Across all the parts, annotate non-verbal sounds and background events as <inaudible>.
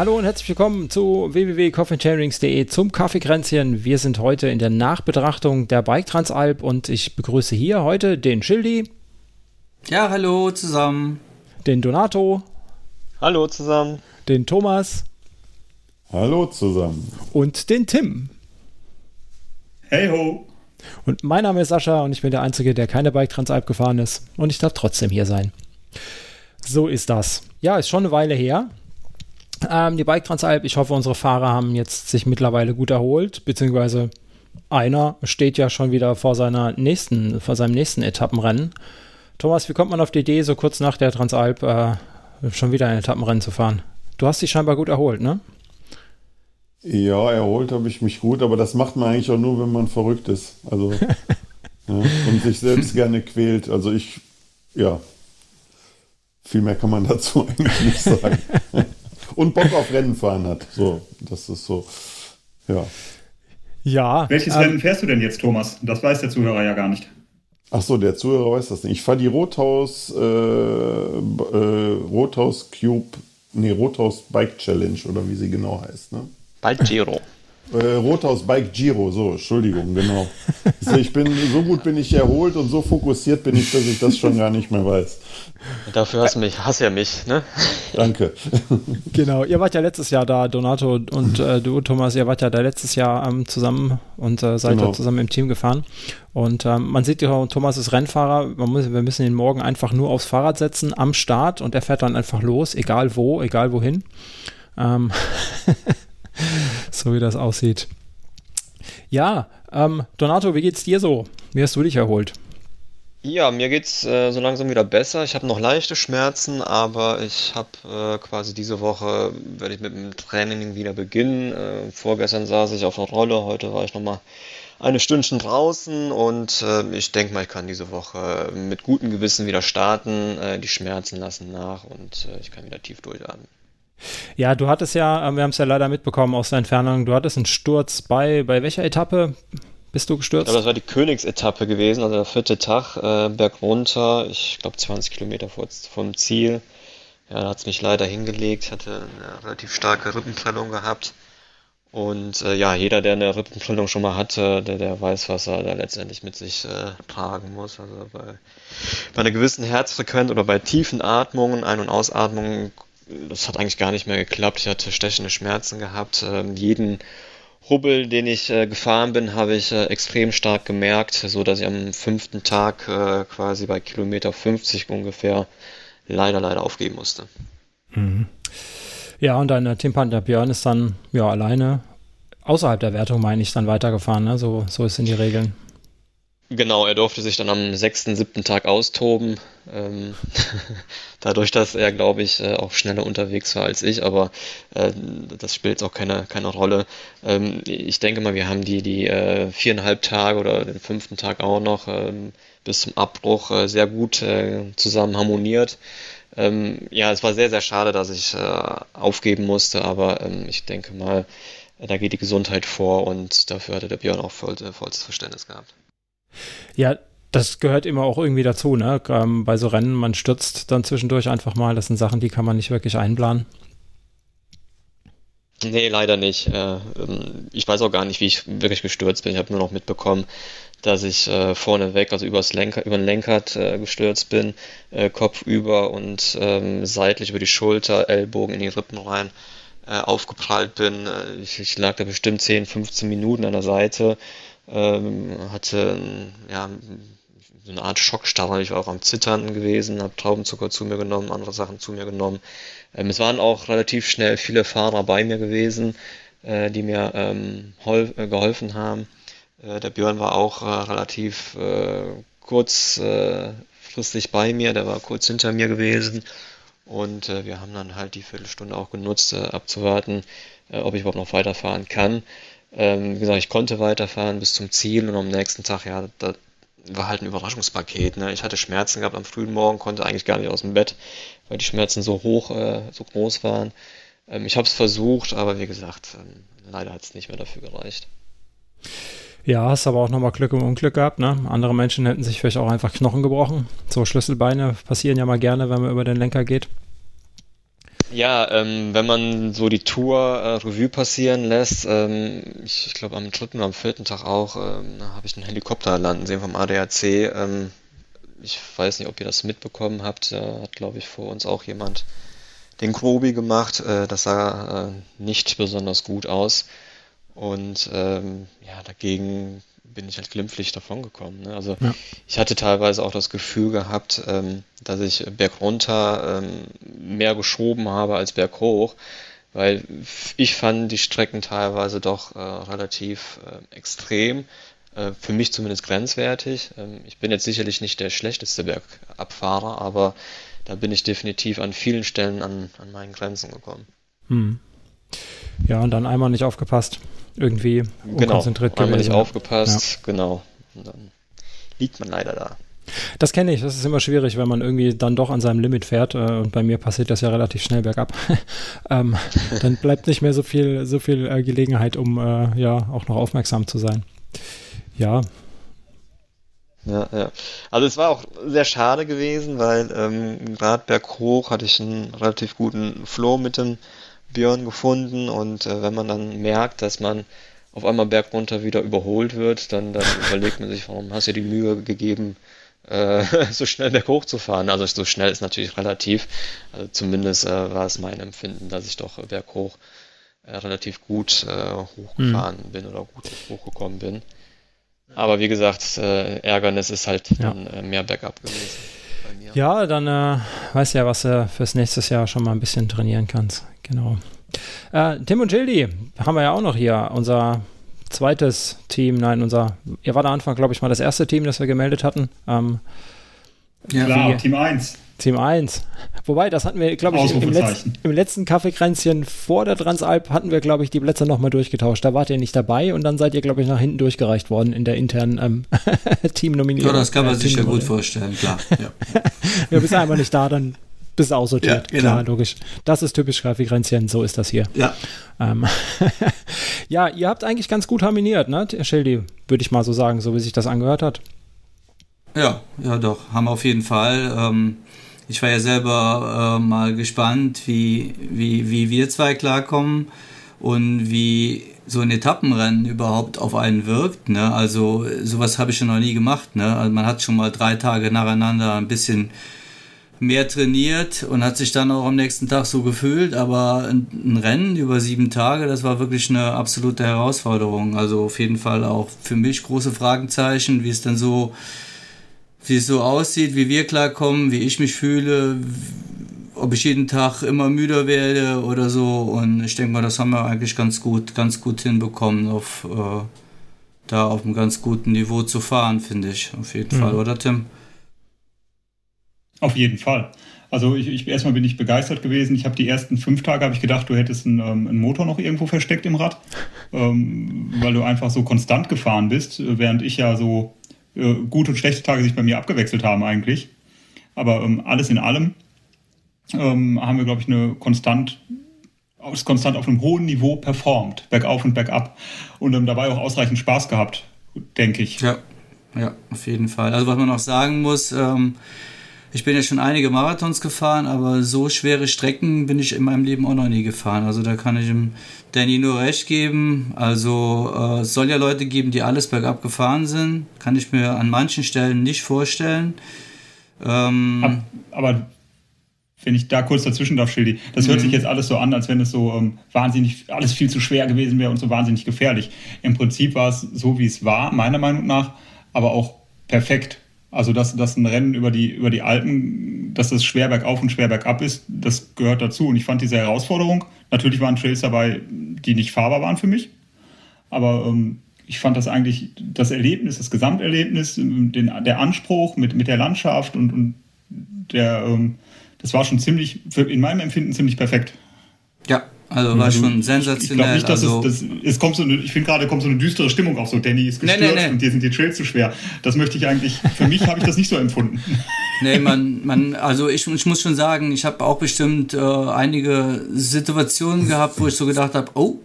Hallo und herzlich willkommen zu www.coffeechainrings.de zum Kaffeekränzchen. Wir sind heute in der Nachbetrachtung der Bike Transalp und ich begrüße hier heute den Schildi. Ja, hallo zusammen. Den Donato. Hallo zusammen. Den Thomas. Hallo zusammen. Und den Tim. Hey ho. Und mein Name ist Sascha und ich bin der Einzige, der keine Bike Transalp gefahren ist. Und ich darf trotzdem hier sein. So ist das. Ja, ist schon eine Weile her. Ähm, die Bike Transalp, ich hoffe, unsere Fahrer haben jetzt sich mittlerweile gut erholt, beziehungsweise einer steht ja schon wieder vor seiner nächsten, vor seinem nächsten Etappenrennen. Thomas, wie kommt man auf die Idee, so kurz nach der Transalp äh, schon wieder ein Etappenrennen zu fahren? Du hast dich scheinbar gut erholt, ne? Ja, erholt habe ich mich gut, aber das macht man eigentlich auch nur, wenn man verrückt ist. Also ja, <laughs> und sich selbst gerne quält. Also ich, ja, viel mehr kann man dazu <laughs> eigentlich nicht sagen <laughs> und Bock auf Rennen fahren hat. So, das ist so, ja. Ja. Welches ähm, Rennen fährst du denn jetzt, Thomas? Das weiß der Zuhörer ja gar nicht. Ach so, der Zuhörer weiß das nicht. Ich fahre die Rothaus, äh, äh, Rothaus Cube, nee, Rothaus Bike Challenge oder wie sie genau heißt, ne? Bike Giro. Äh, Rothaus Bike Giro, so, Entschuldigung, genau. Also ich bin, so gut bin ich erholt und so fokussiert bin ich, dass ich das schon gar nicht mehr weiß. Dafür hast du mich, hast ja mich, ne? Danke. Genau, ihr wart ja letztes Jahr da, Donato und äh, du, Thomas, ihr wart ja da letztes Jahr ähm, zusammen und äh, seid genau. da zusammen im Team gefahren. Und ähm, man sieht ja, Thomas ist Rennfahrer, man muss, wir müssen ihn morgen einfach nur aufs Fahrrad setzen am Start und er fährt dann einfach los, egal wo, egal wohin. Ähm <laughs> so wie das aussieht. Ja, ähm, Donato, wie geht's dir so? Wie hast du dich erholt? Ja, mir geht's äh, so langsam wieder besser. Ich habe noch leichte Schmerzen, aber ich habe äh, quasi diese Woche, werde ich mit dem Training wieder beginnen. Äh, vorgestern saß ich auf einer Rolle, heute war ich nochmal eine Stündchen draußen und äh, ich denke mal, ich kann diese Woche mit gutem Gewissen wieder starten. Äh, die Schmerzen lassen nach und äh, ich kann wieder tief durchatmen. Ja, du hattest ja, äh, wir haben es ja leider mitbekommen aus der Entfernung, du hattest einen Sturz bei, bei welcher Etappe bist du gestürzt? Ja, das war die Königsetappe gewesen, also der vierte Tag, äh, berg ich glaube 20 Kilometer vor, vom Ziel. Ja, da hat es mich leider hingelegt, hatte eine relativ starke Rippenprellung gehabt. Und äh, ja, jeder, der eine Rippenprellung schon mal hatte, der, der weiß, was er da letztendlich mit sich äh, tragen muss. Also bei, bei einer gewissen Herzfrequenz oder bei tiefen Atmungen, Ein- und Ausatmungen das hat eigentlich gar nicht mehr geklappt. Ich hatte stechende Schmerzen gehabt. Ähm, jeden Hubbel, den ich äh, gefahren bin, habe ich äh, extrem stark gemerkt, so dass ich am fünften Tag äh, quasi bei Kilometer 50 ungefähr leider, leider aufgeben musste. Mhm. Ja, und dein Teampartner Björn ist dann ja alleine außerhalb der Wertung, meine ich, dann weitergefahren. Ne? So, so sind die Regeln. Genau, er durfte sich dann am sechsten, siebten Tag austoben. Ähm, <laughs> dadurch, dass er, glaube ich, äh, auch schneller unterwegs war als ich, aber äh, das spielt jetzt auch keine, keine Rolle. Ähm, ich denke mal, wir haben die, die äh, viereinhalb Tage oder den fünften Tag auch noch ähm, bis zum Abbruch äh, sehr gut äh, zusammen harmoniert. Ähm, ja, es war sehr, sehr schade, dass ich äh, aufgeben musste, aber ähm, ich denke mal, da geht die Gesundheit vor und dafür hatte der Björn auch voll, vollstes Verständnis gehabt. Ja, das gehört immer auch irgendwie dazu, ne? Ähm, bei so Rennen, man stürzt dann zwischendurch einfach mal. Das sind Sachen, die kann man nicht wirklich einplanen. Nee, leider nicht. Äh, ähm, ich weiß auch gar nicht, wie ich wirklich gestürzt bin. Ich habe nur noch mitbekommen, dass ich äh, vorneweg, also übers Lenker, über den Lenkrad äh, gestürzt bin, äh, Kopf über und ähm, seitlich über die Schulter, Ellbogen in die Rippen rein äh, aufgeprallt bin. Äh, ich, ich, lag da bestimmt 10, 15 Minuten an der Seite ähm, hatte ja, so eine Art Schockstarre. Ich war auch am Zittern gewesen, habe Traubenzucker zu mir genommen, andere Sachen zu mir genommen. Ähm, es waren auch relativ schnell viele Fahrer bei mir gewesen, äh, die mir ähm, äh, geholfen haben. Äh, der Björn war auch äh, relativ äh, kurzfristig bei mir, der war kurz hinter mir gewesen. Und äh, wir haben dann halt die Viertelstunde auch genutzt, abzuwarten, ob ich überhaupt noch weiterfahren kann. Ähm, wie gesagt, ich konnte weiterfahren bis zum Ziel und am nächsten Tag, ja, da war halt ein Überraschungspaket. Ne? Ich hatte Schmerzen gehabt am frühen Morgen, konnte eigentlich gar nicht aus dem Bett, weil die Schmerzen so hoch, äh, so groß waren. Ähm, ich habe es versucht, aber wie gesagt, ähm, leider hat es nicht mehr dafür gereicht. Ja, hast aber auch nochmal Glück im Unglück gehabt. Ne? Andere Menschen hätten sich vielleicht auch einfach Knochen gebrochen. So Schlüsselbeine passieren ja mal gerne, wenn man über den Lenker geht. Ja, ähm, wenn man so die Tour äh, Revue passieren lässt, ähm, ich, ich glaube am dritten oder am vierten Tag auch, ähm, habe ich einen Helikopter landen sehen vom ADAC. Ähm, ich weiß nicht, ob ihr das mitbekommen habt. Da hat, glaube ich, vor uns auch jemand den Grobi gemacht. Äh, das sah äh, nicht besonders gut aus. Und ähm, ja, dagegen bin ich halt glimpflich davon gekommen. Ne? Also ja. ich hatte teilweise auch das Gefühl gehabt, ähm, dass ich bergunter ähm, mehr geschoben habe als berghoch, weil ich fand die Strecken teilweise doch äh, relativ äh, extrem, äh, für mich zumindest grenzwertig. Ähm, ich bin jetzt sicherlich nicht der schlechteste Bergabfahrer, aber da bin ich definitiv an vielen Stellen an, an meinen Grenzen gekommen. Hm. Ja, und dann einmal nicht aufgepasst irgendwie genau, unkonzentriert gewesen. nicht aufgepasst, ja. genau. Und dann liegt man leider da. Das kenne ich, das ist immer schwierig, wenn man irgendwie dann doch an seinem Limit fährt äh, und bei mir passiert das ja relativ schnell bergab. <laughs> ähm, dann bleibt nicht mehr so viel, so viel äh, Gelegenheit, um äh, ja auch noch aufmerksam zu sein. Ja. Ja, ja. Also es war auch sehr schade gewesen, weil ähm, gerade berghoch hatte ich einen relativ guten Flow mit dem Björn gefunden und äh, wenn man dann merkt, dass man auf einmal bergunter wieder überholt wird, dann, dann <laughs> überlegt man sich, warum hast du dir die Mühe gegeben, äh, <laughs> so schnell berghoch zu fahren. Also so schnell ist natürlich relativ. Also zumindest äh, war es mein Empfinden, dass ich doch berghoch äh, relativ gut äh, hochgefahren mhm. bin oder gut hochgekommen bin. Aber wie gesagt, äh, Ärgernis ist halt ja. dann mehr bergab gewesen. Ja, dann äh, weißt ja, was du fürs nächste Jahr schon mal ein bisschen trainieren kannst. Genau. Äh, Tim und Gildi haben wir ja auch noch hier. Unser zweites Team, nein, unser, ihr war am Anfang, glaube ich, mal das erste Team, das wir gemeldet hatten. Ähm, ja, klar, Team 1. Team 1. Wobei, das hatten wir, glaube ich, im, Letz-, im, letzten Kaffeekränzchen vor der Transalp hatten wir, glaube ich, die Plätze nochmal durchgetauscht. Da wart ihr nicht dabei und dann seid ihr, glaube ich, nach hinten durchgereicht worden in der internen ähm, <laughs> Teamnominierung. Ja, das kann man sich ja gut vorstellen, klar. Ja. <laughs> wir bist einfach nicht da, dann bist aussortiert. Ja, genau. Klar, logisch. Das ist typisch Kaffeekränzchen, so ist das hier. Ja. Ähm, <laughs> ja, ihr habt eigentlich ganz gut harmoniert, ne, Schildi, würde ich mal so sagen, so wie sich das angehört hat. Ja, ja doch, haben wir auf jeden Fall. Ähm, ich war ja selber äh, mal gespannt, wie, wie, wie wir zwei klarkommen und wie so ein Etappenrennen überhaupt auf einen wirkt. Ne? Also sowas habe ich schon noch nie gemacht. Ne? Also man hat schon mal drei Tage nacheinander ein bisschen mehr trainiert und hat sich dann auch am nächsten Tag so gefühlt. Aber ein, Rennen über sieben Tage, das war wirklich eine absolute Herausforderung. Also auf jeden Fall auch für mich große Fragezeichen, wie es dann so wie es so aussieht, wie wir klarkommen, wie ich mich fühle, ob ich jeden Tag immer müder werde oder so. Und ich denke mal, das haben wir eigentlich ganz gut, ganz gut hinbekommen, auf, äh, da auf einem ganz guten Niveau zu fahren, finde ich. Auf jeden mhm. Fall, oder Tim? Auf jeden Fall. Also ich, ich erstmal bin ich begeistert gewesen. Ich habe die ersten fünf Tage habe ich gedacht, du hättest einen, ähm, einen, Motor noch irgendwo versteckt im Rad, <laughs> ähm, weil du einfach so konstant gefahren bist, während ich ja so äh, gute und schlechte Tage sich bei mir abgewechselt haben eigentlich. Aber ähm, alles in allem ähm, haben wir, glaube ich, eine konstant, konstant auf einem hohen Niveau performt, bergauf und bergab. Und ähm, dabei auch ausreichend Spaß gehabt, denke ich. Ja, ja, auf jeden Fall. Also was man noch sagen muss, ähm, ich bin ja schon einige Marathons gefahren, aber so schwere Strecken bin ich in meinem Leben auch noch nie gefahren. Also da kann ich dem Danny nur recht geben. Also äh, es soll ja Leute geben, die alles bergab gefahren sind. Kann ich mir an manchen Stellen nicht vorstellen. Ähm, aber wenn ich da kurz dazwischen darf, Schildi, das hört mhm. sich jetzt alles so an, als wenn es so ähm, wahnsinnig, alles viel zu schwer gewesen wäre und so wahnsinnig gefährlich. Im Prinzip war es so, wie es war, meiner Meinung nach, aber auch perfekt. Also, dass, dass ein Rennen über die, über die Alpen, dass es schwer bergauf und schwer bergab ist, das gehört dazu. Und ich fand diese Herausforderung, natürlich waren Trails dabei, die nicht fahrbar waren für mich. Aber ähm, ich fand das eigentlich, das Erlebnis, das Gesamterlebnis, den, der Anspruch mit, mit der Landschaft und, und der, ähm, das war schon ziemlich, in meinem Empfinden ziemlich perfekt. Ja, also war mhm. schon sensationell. Ich glaube nicht, dass also es, das, es kommt so eine, ich finde gerade kommt so eine düstere Stimmung auf, so Danny ist gestürzt nee, nee, nee. und dir sind die Trails zu schwer. Das möchte ich eigentlich, für mich habe ich das nicht so empfunden. <laughs> Nee, man, man, also ich, ich muss schon sagen, ich habe auch bestimmt äh, einige Situationen gehabt, wo ich so gedacht habe, oh,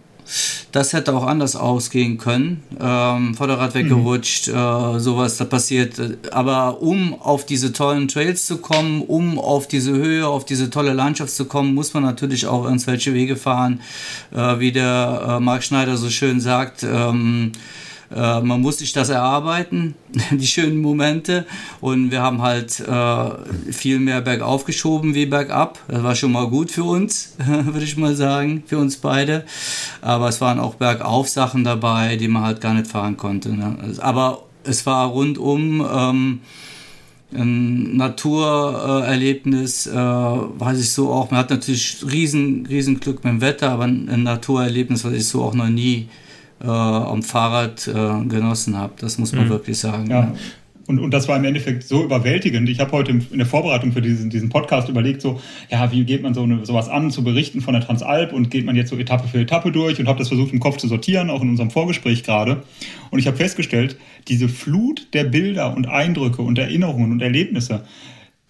das hätte auch anders ausgehen können. Ähm, Vorderrad mhm. weggerutscht, mhm. äh, sowas da passiert. Aber um auf diese tollen Trails zu kommen, um auf diese Höhe, auf diese tolle Landschaft zu kommen, muss man natürlich auch irgendwelche Wege fahren. Äh, wie der äh, Marc Schneider so schön sagt, ähm, äh, man muss sich das erarbeiten, <laughs> die schönen Momente. Und wir haben halt äh, viel mehr bergauf geschoben wie bergab. Das war schon mal gut für uns, <laughs> würde ich mal sagen, für uns beide. Aber es waren auch bergauf Sachen dabei, die man halt gar nicht fahren konnte. Ne? Aber es war rundum ähm, ein Naturerlebnis, äh, weiß ich so auch. Man hat natürlich riesen, riesen Glück mit dem Wetter, aber ein Naturerlebnis, was ich so auch noch nie äh, am Fahrrad äh, genossen habe. Das muss man mhm. wirklich sagen. Ja. Und, und das war im Endeffekt so überwältigend. Ich habe heute in der Vorbereitung für diesen, diesen Podcast überlegt, so, ja, wie geht man so eine, sowas an, zu berichten von der Transalp und geht man jetzt so Etappe für Etappe durch und habe das versucht im Kopf zu sortieren, auch in unserem Vorgespräch gerade. Und ich habe festgestellt, diese Flut der Bilder und Eindrücke und Erinnerungen und Erlebnisse,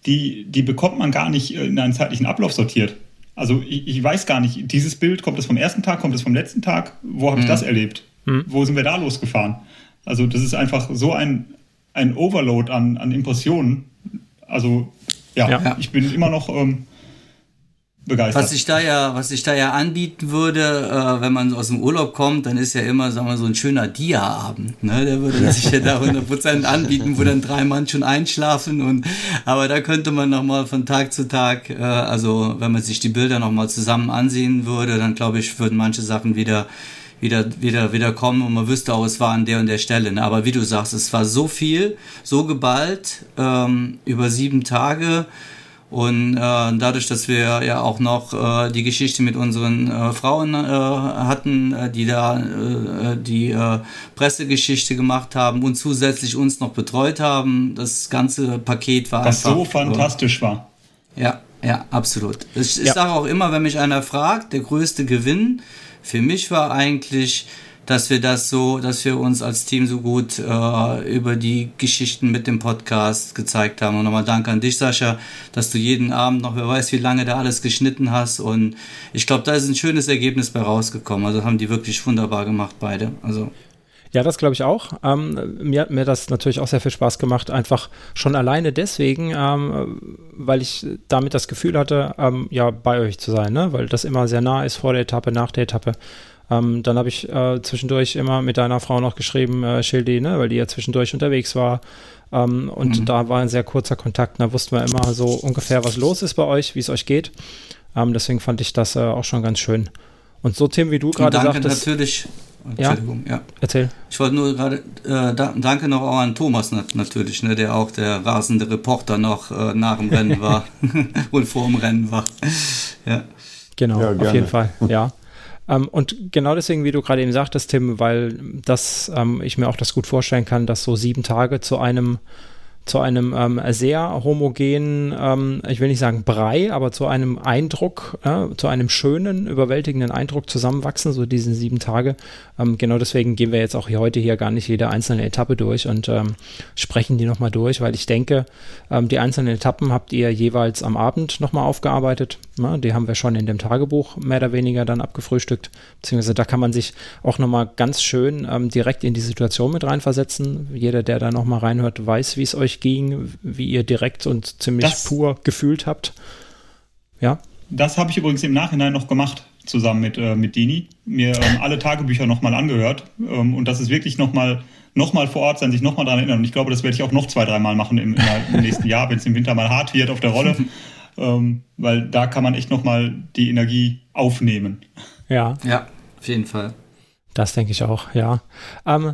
die, die bekommt man gar nicht in einen zeitlichen Ablauf sortiert. Also ich, ich, weiß gar nicht, dieses Bild, kommt es vom ersten Tag, kommt es vom letzten Tag? Wo habe ich mhm. das erlebt? Mhm. Wo sind wir da losgefahren? Also das ist einfach so ein, ein Overload an, an Impressionen. Also ja, ja, ich bin immer noch ähm, begeistert. Was ich da ja, was ich da ja anbieten würde, äh, wenn man aus dem Urlaub kommt, dann ist ja immer, sagen wir so ein schöner Dia-Abend. Ne? Der würde sich ja da 100% anbieten, wo dann drei Mann schon einschlafen. Und, aber da könnte man nochmal von Tag zu Tag, äh, also wenn man sich die Bilder nochmal zusammen ansehen würde, dann glaube ich, würden manche Sachen wieder wieder, wieder, wieder kommen und man wüsste auch, es war an der und der Stelle. Ne? Aber wie du sagst, es war so viel, so geballt, ähm, über sieben Tage. Und äh, dadurch, dass wir ja auch noch äh, die Geschichte mit unseren äh, Frauen äh, hatten, äh, die da äh, die äh, Pressegeschichte gemacht haben und zusätzlich uns noch betreut haben, das ganze Paket war Was einfach... Was so fantastisch war. Ja, ja, absolut. Ich, ich ja. sage auch immer, wenn mich einer fragt, der größte Gewinn für mich war eigentlich dass wir das so, dass wir uns als Team so gut äh, über die Geschichten mit dem Podcast gezeigt haben. Und nochmal danke an dich, Sascha, dass du jeden Abend noch, wer weiß, wie lange da alles geschnitten hast. Und ich glaube, da ist ein schönes Ergebnis bei rausgekommen. Also haben die wirklich wunderbar gemacht, beide. Also ja, das glaube ich auch. Ähm, mir hat mir das natürlich auch sehr viel Spaß gemacht, einfach schon alleine deswegen, ähm, weil ich damit das Gefühl hatte, ähm, ja, bei euch zu sein, ne? weil das immer sehr nah ist vor der Etappe, nach der Etappe. Ähm, dann habe ich äh, zwischendurch immer mit deiner Frau noch geschrieben, äh, Schildi, ne, weil die ja zwischendurch unterwegs war. Ähm, und mhm. da war ein sehr kurzer Kontakt. Da wussten wir immer so ungefähr, was los ist bei euch, wie es euch geht. Ähm, deswegen fand ich das äh, auch schon ganz schön. Und so, Tim, wie du gerade sagtest. natürlich. Entschuldigung, ja. ja. Erzähl. Ich wollte nur gerade, äh, da, danke noch auch an Thomas natürlich, ne, der auch der rasende Reporter noch äh, nach dem Rennen war <laughs> <laughs> und vor dem Rennen war. ja. Genau, ja, auf jeden Fall, ja. Ähm, und genau deswegen, wie du gerade eben sagtest, Tim, weil das ähm, ich mir auch das gut vorstellen kann, dass so sieben Tage zu einem zu einem ähm, sehr homogenen, ähm, ich will nicht sagen Brei, aber zu einem Eindruck, äh, zu einem schönen, überwältigenden Eindruck zusammenwachsen, so diese sieben Tage. Ähm, genau deswegen gehen wir jetzt auch hier heute hier gar nicht jede einzelne Etappe durch und ähm, sprechen die nochmal durch, weil ich denke, ähm, die einzelnen Etappen habt ihr jeweils am Abend nochmal aufgearbeitet. Na, die haben wir schon in dem Tagebuch mehr oder weniger dann abgefrühstückt, beziehungsweise da kann man sich auch nochmal ganz schön ähm, direkt in die Situation mit reinversetzen. Jeder, der da nochmal reinhört, weiß, wie es euch ging, wie ihr direkt und ziemlich das, pur gefühlt habt. Ja. Das habe ich übrigens im Nachhinein noch gemacht, zusammen mit, äh, mit Dini. Mir ähm, alle Tagebücher nochmal angehört. Ähm, und das ist wirklich nochmal noch mal vor Ort sein, sich nochmal daran erinnern. Und ich glaube, das werde ich auch noch zwei, dreimal machen im, im nächsten Jahr, wenn es im Winter mal hart wird auf der Rolle. Ähm, weil da kann man echt nochmal die Energie aufnehmen. Ja. Ja, auf jeden Fall. Das denke ich auch, ja. Ähm,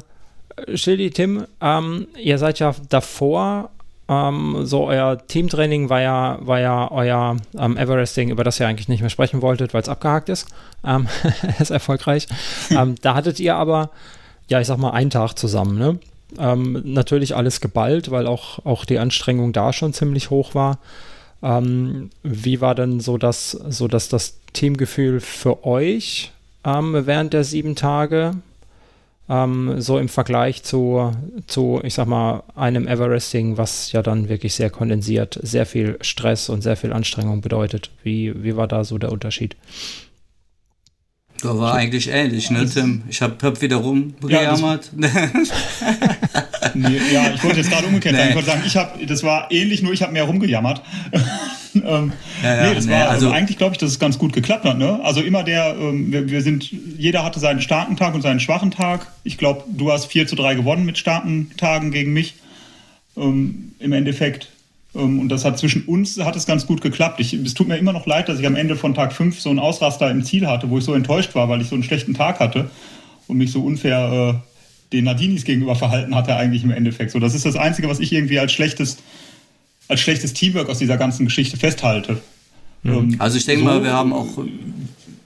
Schildi, Tim, ähm, ihr seid ja davor, ähm, so euer Teamtraining war ja, war ja euer ähm, Everesting, über das ihr eigentlich nicht mehr sprechen wolltet, weil es abgehakt ist. Ähm, <laughs> ist erfolgreich. <laughs> Ähm, da hattet ihr aber, ja, ich sag mal, einen Tag zusammen, ne? Ähm, natürlich alles geballt, weil auch, auch die Anstrengung da schon ziemlich hoch war. Ähm, wie war denn so das, so dass das Teamgefühl für euch während der sieben Tage? ähm, so im Vergleich zu, zu, ich sag mal, einem Everesting, was ja dann wirklich sehr kondensiert, sehr viel Stress und sehr viel Anstrengung bedeutet. Wie, wie war da so der Unterschied? Da war eigentlich ähnlich, ne, Tim? Ich habe hab wieder rumgejammert. Ja, <laughs> <laughs> nee, ja, ich wollte jetzt gerade umgekehrt nee. sagen. Ich wollte sagen, ich hab, das war ähnlich, nur ich habe mehr rumgejammert. <laughs> ähm, ja, ja, nee, das nee, war also, eigentlich glaube ich, dass es ganz gut geklappt hat. Ne? Also immer der, ähm, wir, wir, sind, jeder hatte seinen starken Tag und seinen schwachen Tag. Ich glaube, du hast 4 zu 3 gewonnen mit starken Tagen gegen mich. Ähm, Im Endeffekt. Ähm, und das hat zwischen uns hat es ganz gut geklappt. Ich, es tut mir immer noch leid, dass ich am Ende von Tag 5 so einen Ausraster im Ziel hatte, wo ich so enttäuscht war, weil ich so einen schlechten Tag hatte und mich so unfair äh, den Nadinis gegenüber verhalten hatte eigentlich im Endeffekt. So, das ist das Einzige, was ich irgendwie als schlechtes, als schlechtes Teamwork aus dieser ganzen Geschichte festhalte. Mhm. Ähm, also ich denke so, mal, wir haben auch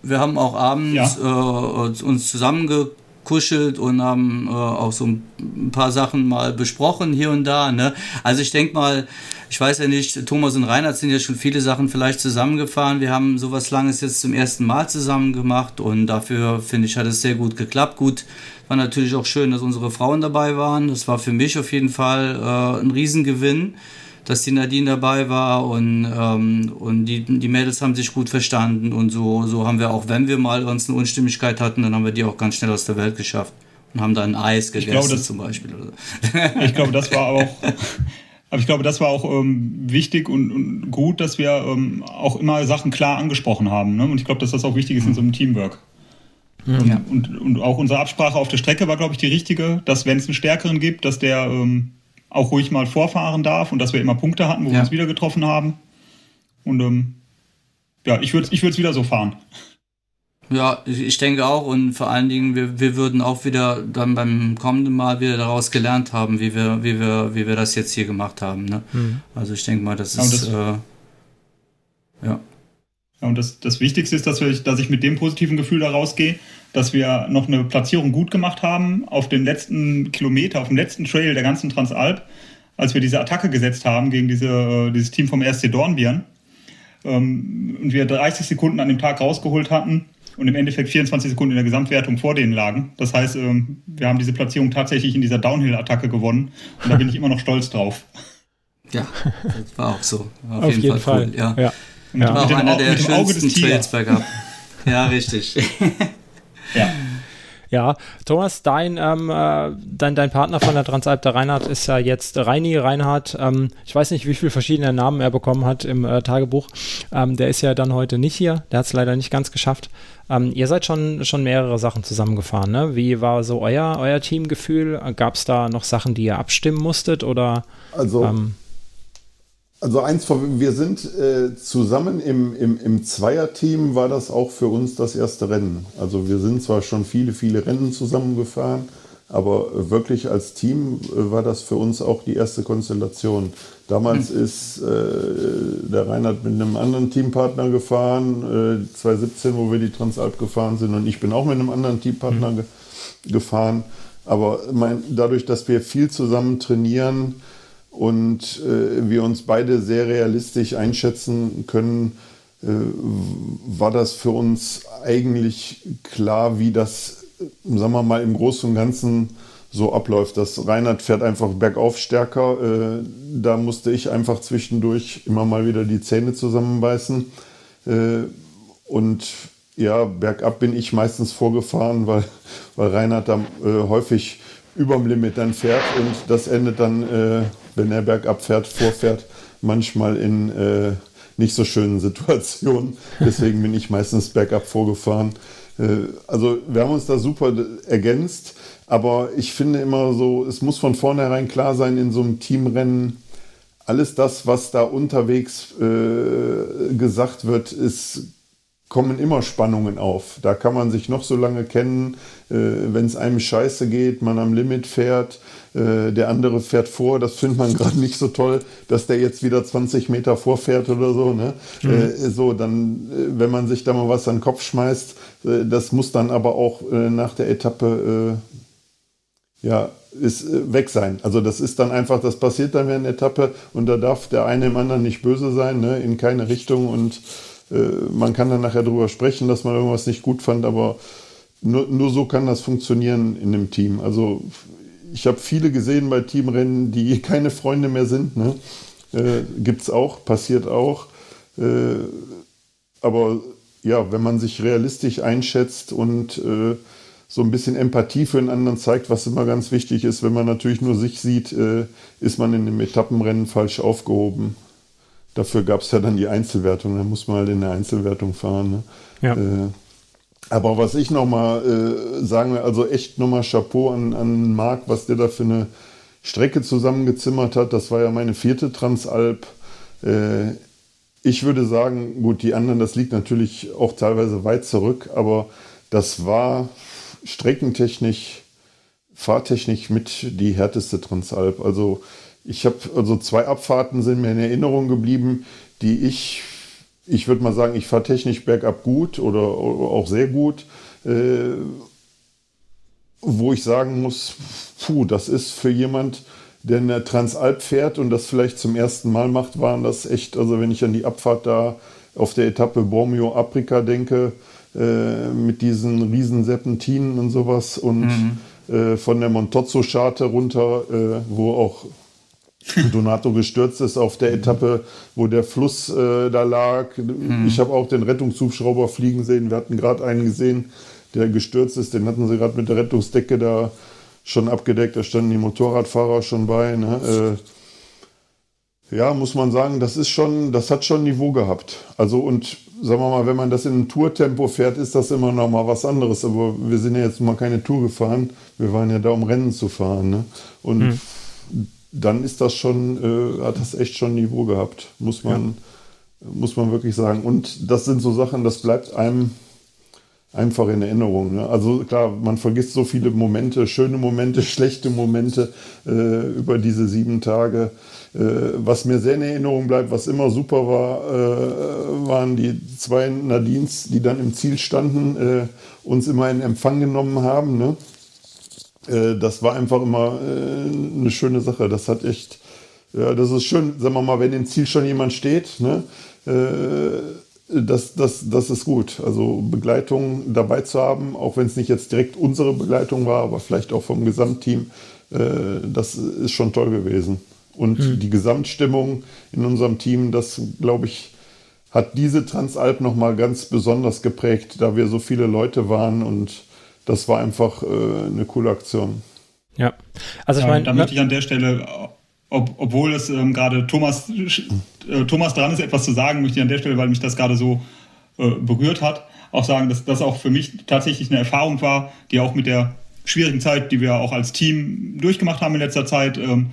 wir haben auch abends ja. äh, uns zusammengekommen gekuschelt und haben äh, auch so ein paar Sachen mal besprochen hier und da. Ne? Also ich denke mal, ich weiß ja nicht, Thomas und Reinhard sind ja schon viele Sachen vielleicht zusammengefahren. Wir haben sowas Langes jetzt zum ersten Mal zusammen gemacht und dafür finde ich, hat es sehr gut geklappt. Gut, war natürlich auch schön, dass unsere Frauen dabei waren. Das war für mich auf jeden Fall äh, ein Riesengewinn dass die Nadine dabei war und, ähm, und die, die Mädels haben sich gut verstanden und so, so haben wir auch, wenn wir mal uns eine Unstimmigkeit hatten, dann haben wir die auch ganz schnell aus der Welt geschafft und haben dann Eis gegessen glaube, das, zum Beispiel. Ich glaube, das war auch, <laughs> aber ich glaube, das war auch ähm, wichtig und, und, gut, dass wir ähm, auch immer Sachen klar angesprochen haben. Ne? Und ich glaube, dass das auch wichtig ist in so einem Teamwork. Mhm. Ja. Und, und auch unsere Absprache auf der Strecke war, glaube ich, die richtige, dass wenn es einen Stärkeren gibt, dass der ähm, auch ruhig mal vorfahren darf und dass wir immer Punkte hatten, wo ja. wir uns wieder getroffen haben. Und ähm, ja, ich würde es ich wieder so fahren. Ja, ich denke auch und vor allen Dingen, wir, wir würden auch wieder dann beim kommenden Mal wieder daraus gelernt haben, wie wir, wie wir, wie wir das jetzt hier gemacht haben. Ne? Mhm. Also ich denke mal, das ist das, äh, ja. Ja, und das, das Wichtigste ist, dass, wir, dass ich mit dem positiven Gefühl da rausgehe, dass wir noch eine Platzierung gut gemacht haben auf den letzten Kilometer, auf dem letzten Trail der ganzen Transalp, als wir diese Attacke gesetzt haben gegen diese, dieses Team vom RSC Dornbirn. Ähm, und wir 30 Sekunden an dem Tag rausgeholt hatten und im Endeffekt 24 Sekunden in der Gesamtwertung vor denen lagen. Das heißt, ähm, wir haben diese Platzierung tatsächlich in dieser Downhill-Attacke gewonnen und da bin ich immer noch stolz drauf. Ja, das war auch so. Auf, auf jeden, jeden, Fall, Fall. Cool, ja. ja. Und ja. War auch einer der schönsten Trails bergab. Ja, richtig. Ja. <laughs> Ja, Thomas, dein, ähm, äh, dein, dein Partner von der Transalp, der Reinhard, ist ja jetzt Reini Reinhard. Ähm, ich weiß nicht, wie viele verschiedene Namen er bekommen hat im äh, Tagebuch. Ähm, der ist ja dann heute nicht hier. Der hat es leider nicht ganz geschafft. Ähm, ihr seid schon, schon mehrere Sachen zusammengefahren, ne? Wie war so euer, euer Teamgefühl? Gab es da noch Sachen, die ihr abstimmen musstet? Oder, also, ähm, also eins, wir sind äh, zusammen im, im, im Zweierteam, war das auch für uns das erste Rennen. Also wir sind zwar schon viele, viele Rennen zusammengefahren, aber wirklich als Team äh, war das für uns auch die erste Konstellation. Damals mhm. ist äh, der Reinhard mit einem anderen Teampartner gefahren, äh, 2017, wo wir die Transalp gefahren sind, und ich bin auch mit einem anderen Teampartner mhm. ge gefahren. Aber mein, dadurch, dass wir viel zusammen trainieren, und äh, wir uns beide sehr realistisch einschätzen können, äh, war das für uns eigentlich klar, wie das, sagen wir mal, im Großen und Ganzen so abläuft. Das Reinhard fährt einfach bergauf stärker. Äh, da musste ich einfach zwischendurch immer mal wieder die Zähne zusammenbeißen. Äh, und ja, bergab bin ich meistens vorgefahren, weil, weil Reinhard da äh, häufig überm Limit dann fährt und das endet dann äh, wenn er bergab fährt, vorfährt, manchmal in äh, nicht so schönen Situationen. <laughs> Deswegen bin ich meistens bergab vorgefahren. Äh, also wir haben uns da super ergänzt, aber ich finde immer so, es muss von vornherein klar sein in so einem Teamrennen, alles das, was da unterwegs äh, gesagt wird, ist kommen immer Spannungen auf. Da kann man sich noch so lange kennen, äh, wenn es einem scheiße geht, man am Limit fährt, äh, der andere fährt vor, das findet man <laughs> gerade nicht so toll, dass der jetzt wieder 20 Meter vorfährt oder so. Ne? Mhm. Äh, so, dann, äh, wenn man sich da mal was an den Kopf schmeißt, äh, das muss dann aber auch äh, nach der Etappe ja, ist weg sein. Also das ist dann einfach, das passiert dann während der Etappe und da darf der eine im anderen nicht böse sein, ne? in keine Richtung und man kann dann nachher darüber sprechen, dass man irgendwas nicht gut fand, aber nur, nur so kann das funktionieren in einem Team. Also ich habe viele gesehen bei Teamrennen, die <laughs> keine Freunde mehr sind. Ne? Äh, Gibt es auch, passiert auch. Äh, aber ja, wenn man sich realistisch einschätzt und äh, so ein bisschen Empathie für den anderen zeigt, was immer ganz wichtig ist. Wenn man natürlich nur sich sieht, äh, ist man in dem Etappenrennen falsch aufgehoben. Dafür gab es ja dann die Einzelwertung, da muss man halt in der Einzelwertung fahren. Ne? Ja. Äh, aber was ich nochmal äh, sagen will, also echt nochmal Chapeau an, an Marc, was der da für eine Strecke zusammengezimmert hat. Das war ja meine vierte Transalp. Äh, ich würde sagen, gut, die anderen, das liegt natürlich auch teilweise weit zurück, aber das war streckentechnisch, fahrtechnisch mit die härteste Transalp. Also ich habe, also zwei Abfahrten sind mir in Erinnerung geblieben, die ich, ich würde mal sagen, ich fahre technisch bergab gut oder, auch sehr gut. Äh, wo ich sagen muss, puh, das ist für jemand, der eine Transalp fährt und das vielleicht zum ersten Mal macht, waren das echt, also wenn ich an die Abfahrt da auf der Etappe Bormio Afrika denke, äh, mit diesen riesen Serpentinen und sowas und mhm. äh, von der Montozzo-Scharte runter, äh, wo auch Donato gestürzt ist auf der Etappe, wo der Fluss äh, da lag. Mhm. Ich habe auch den Rettungshubschrauber fliegen sehen. Wir hatten gerade einen gesehen, der gestürzt ist. Den hatten sie gerade mit der Rettungsdecke da schon abgedeckt. Da standen die Motorradfahrer schon bei. Ne? Äh, ja, muss man sagen, das ist schon, das hat schon Niveau gehabt. Also und sagen wir mal, wenn man das in einem Tourtempo fährt, ist das immer noch mal was anderes. Aber wir sind ja jetzt mal keine Tour gefahren. Wir waren ja da, um Rennen zu fahren. Ne? Und mhm. Dann ist das schon, äh, hat das echt schon Niveau gehabt, muss man, ja. muss man wirklich sagen. Und das sind so Sachen, das bleibt einem einfach in Erinnerung. Ne? Also klar, man vergisst so viele Momente, schöne Momente, <laughs> schlechte Momente äh, über diese sieben Tage. Äh, was mir sehr in Erinnerung bleibt, was immer super war, äh, waren die zwei Nadines, die dann im Ziel standen, äh, uns immer in Empfang genommen haben. Ne? Äh, das war einfach immer äh, eine schöne Sache. Das hat echt, ja, das ist schön, sagen wir mal, wenn im Ziel schon jemand steht. Ne? das, das, das ist gut. Also Begleitung dabei zu haben, auch wenn es nicht jetzt direkt unsere Begleitung war, aber vielleicht auch vom Gesamtteam, äh, das ist schon toll gewesen. Und mhm. die Gesamtstimmung in unserem Team, das glaube ich, hat diese Transalp nochmal ganz besonders geprägt, da wir so viele Leute waren und das war einfach äh, eine coole Aktion. Ja, also ich meine. Da möchte ich an der Stelle ob, obwohl es ähm, gerade Thomas, äh, Thomas dran ist, etwas zu sagen, möchte ich an der Stelle, weil mich das gerade so äh, berührt hat, auch sagen, dass das auch für mich tatsächlich eine Erfahrung war, die auch mit der schwierigen Zeit, die wir auch als Team durchgemacht haben in letzter Zeit, ähm,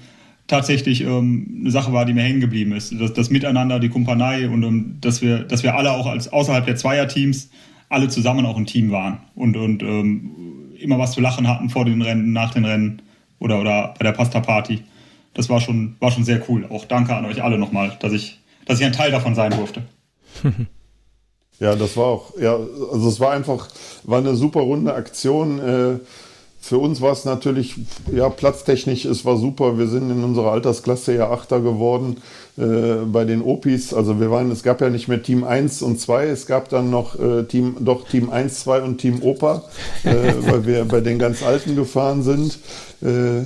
tatsächlich ähm, eine Sache war, die mir hängen geblieben ist. Das, das Miteinander, die Kumpanei und um, dass wir, dass wir alle auch als außerhalb der Zweierteams alle zusammen auch ein Team waren und, und ähm, immer was zu lachen hatten vor den Rennen, nach den Rennen oder, oder bei der Pasta-Party das war schon, war schon sehr cool. Auch danke an euch alle nochmal, dass ich, dass ich ein Teil davon sein durfte. <laughs> Ja, das war auch, ja, also es war einfach, war eine super runde Aktion. Äh, für uns war es natürlich, ja, platztechnisch, es war super. Wir sind in unserer Altersklasse ja Achter geworden äh, bei den Opis. Also wir waren, es gab ja nicht mehr Team 1 und 2, es gab dann noch äh, Team, doch Team 1, 2 und Team Opa, äh, <laughs> weil wir bei den ganz Alten gefahren sind. Äh,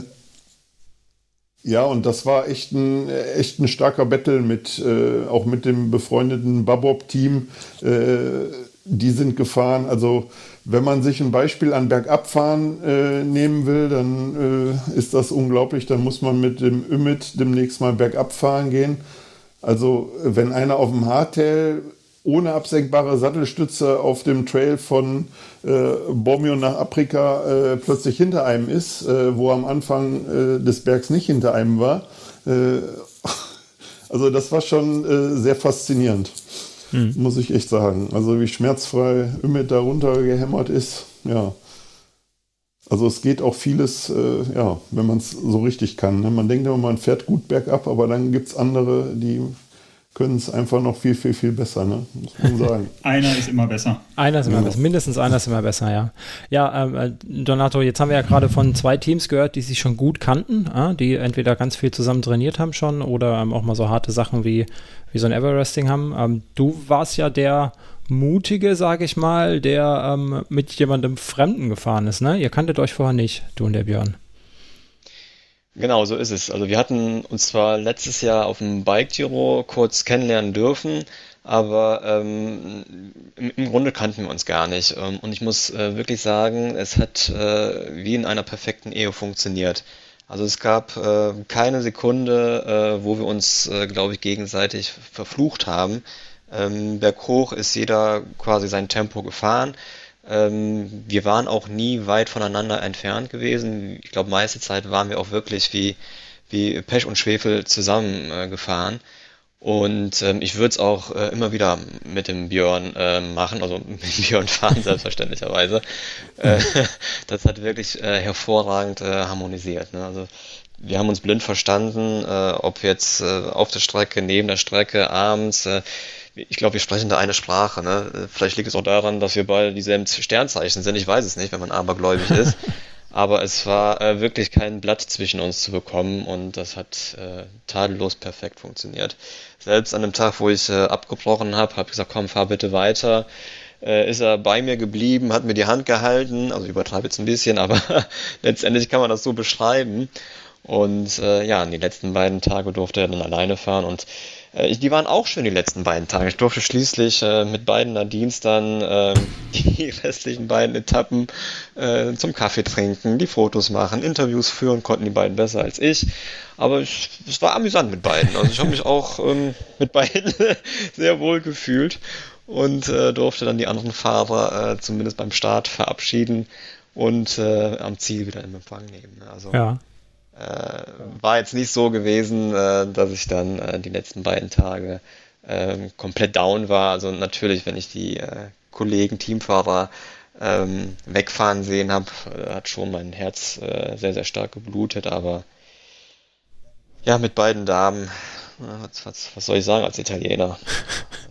ja, und das war echt ein, echt ein starker Battle mit, äh, auch mit dem befreundeten Babob-Team. Äh, die sind gefahren. Also, wenn man sich ein Beispiel an Bergabfahren äh, nehmen will, dann äh, ist das unglaublich. Dann muss man mit dem Ümit demnächst mal bergab fahren gehen. Also, wenn einer auf dem Hardtail ohne absenkbare Sattelstütze auf dem Trail von äh, Bormio nach Afrika äh, plötzlich hinter einem ist, äh, wo am Anfang äh, des Bergs nicht hinter einem war. Äh, <laughs> also das war schon äh, sehr faszinierend, mhm. muss ich echt sagen. Also wie schmerzfrei Ümit da runtergehämmert ist, ja. Also es geht auch vieles, ja, wenn man es so richtig kann. Ne? Man denkt immer, man fährt gut bergab, aber dann gibt es andere, die können es einfach noch viel, viel, viel besser, ne? muss man sagen. <laughs> einer ist immer besser. Einer ist immer ja. besser, mindestens einer ist immer besser, ja. Ja, ähm, äh, Donato, jetzt haben wir ja gerade von zwei Teams gehört, die sich schon gut kannten, äh, die entweder ganz viel zusammen trainiert haben schon oder ähm, auch mal so harte Sachen wie, wie so ein Everesting haben. Ähm, du warst ja der Mutige, sage ich mal, der ähm, mit jemandem Fremden gefahren ist, ne? Ihr kanntet euch vorher nicht, du und der Björn. Genau, so ist es. Also wir hatten uns zwar letztes Jahr auf dem Bike Giro kurz kennenlernen dürfen, aber ähm, im, Grunde kannten wir uns gar nicht. Ähm, und ich muss äh, wirklich sagen, es hat äh, wie in einer perfekten Ehe funktioniert. Also es gab äh, keine Sekunde, äh, wo wir uns, äh, glaube ich, gegenseitig verflucht haben. Ähm, berghoch ist jeder quasi sein Tempo gefahren. Ähm, wir waren auch nie weit voneinander entfernt gewesen. Ich glaube, meiste Zeit waren wir auch wirklich wie, wie Pech und Schwefel zusammengefahren. Äh, und ähm, ich würde es auch äh, immer wieder mit dem Björn äh, machen, also <laughs> mit Björn fahren selbstverständlicherweise. <laughs> Äh, das hat wirklich äh, hervorragend äh, harmonisiert. Ne? Also wir haben uns blind verstanden, äh, ob jetzt äh, auf der Strecke, neben der Strecke, abends. Äh, ich glaube, wir sprechen da eine Sprache. Ne? Vielleicht liegt es auch daran, dass wir beide dieselben Sternzeichen sind. Ich weiß es nicht, wenn man abergläubig ist. <laughs> Aber es war äh, wirklich kein Blatt zwischen uns zu bekommen und das hat äh, tadellos perfekt funktioniert. Selbst an dem Tag, wo ich äh, abgebrochen habe, habe ich gesagt, komm, fahr bitte weiter. Äh, ist er bei mir geblieben, hat mir die Hand gehalten, also ich übertreibe jetzt ein bisschen, aber <laughs> letztendlich kann man das so beschreiben. Und äh, ja, in die letzten beiden Tage durfte er dann alleine fahren und äh, die waren auch schön die letzten beiden Tage. Ich durfte schließlich äh, mit beiden Nadines dann äh, <laughs> die restlichen beiden Etappen äh, zum Kaffee trinken, die Fotos machen, Interviews führen, konnten die beiden besser als ich. Aber ich, es war amüsant mit beiden. Also ich habe mich auch ähm, mit beiden <laughs> sehr wohl gefühlt und äh, durfte dann die anderen Fahrer äh, zumindest beim Start verabschieden und am Ziel wieder in Empfang nehmen. Also ja. Äh, war jetzt nicht so gewesen, äh, dass ich dann äh, die letzten beiden Tage ähm, komplett down war. Also natürlich, wenn ich die Kollegen, Teamfahrer ähm, wegfahren sehen habe, hat schon mein Herz sehr, sehr stark geblutet, aber ja, mit beiden Damen, was, was, was soll ich sagen als Italiener?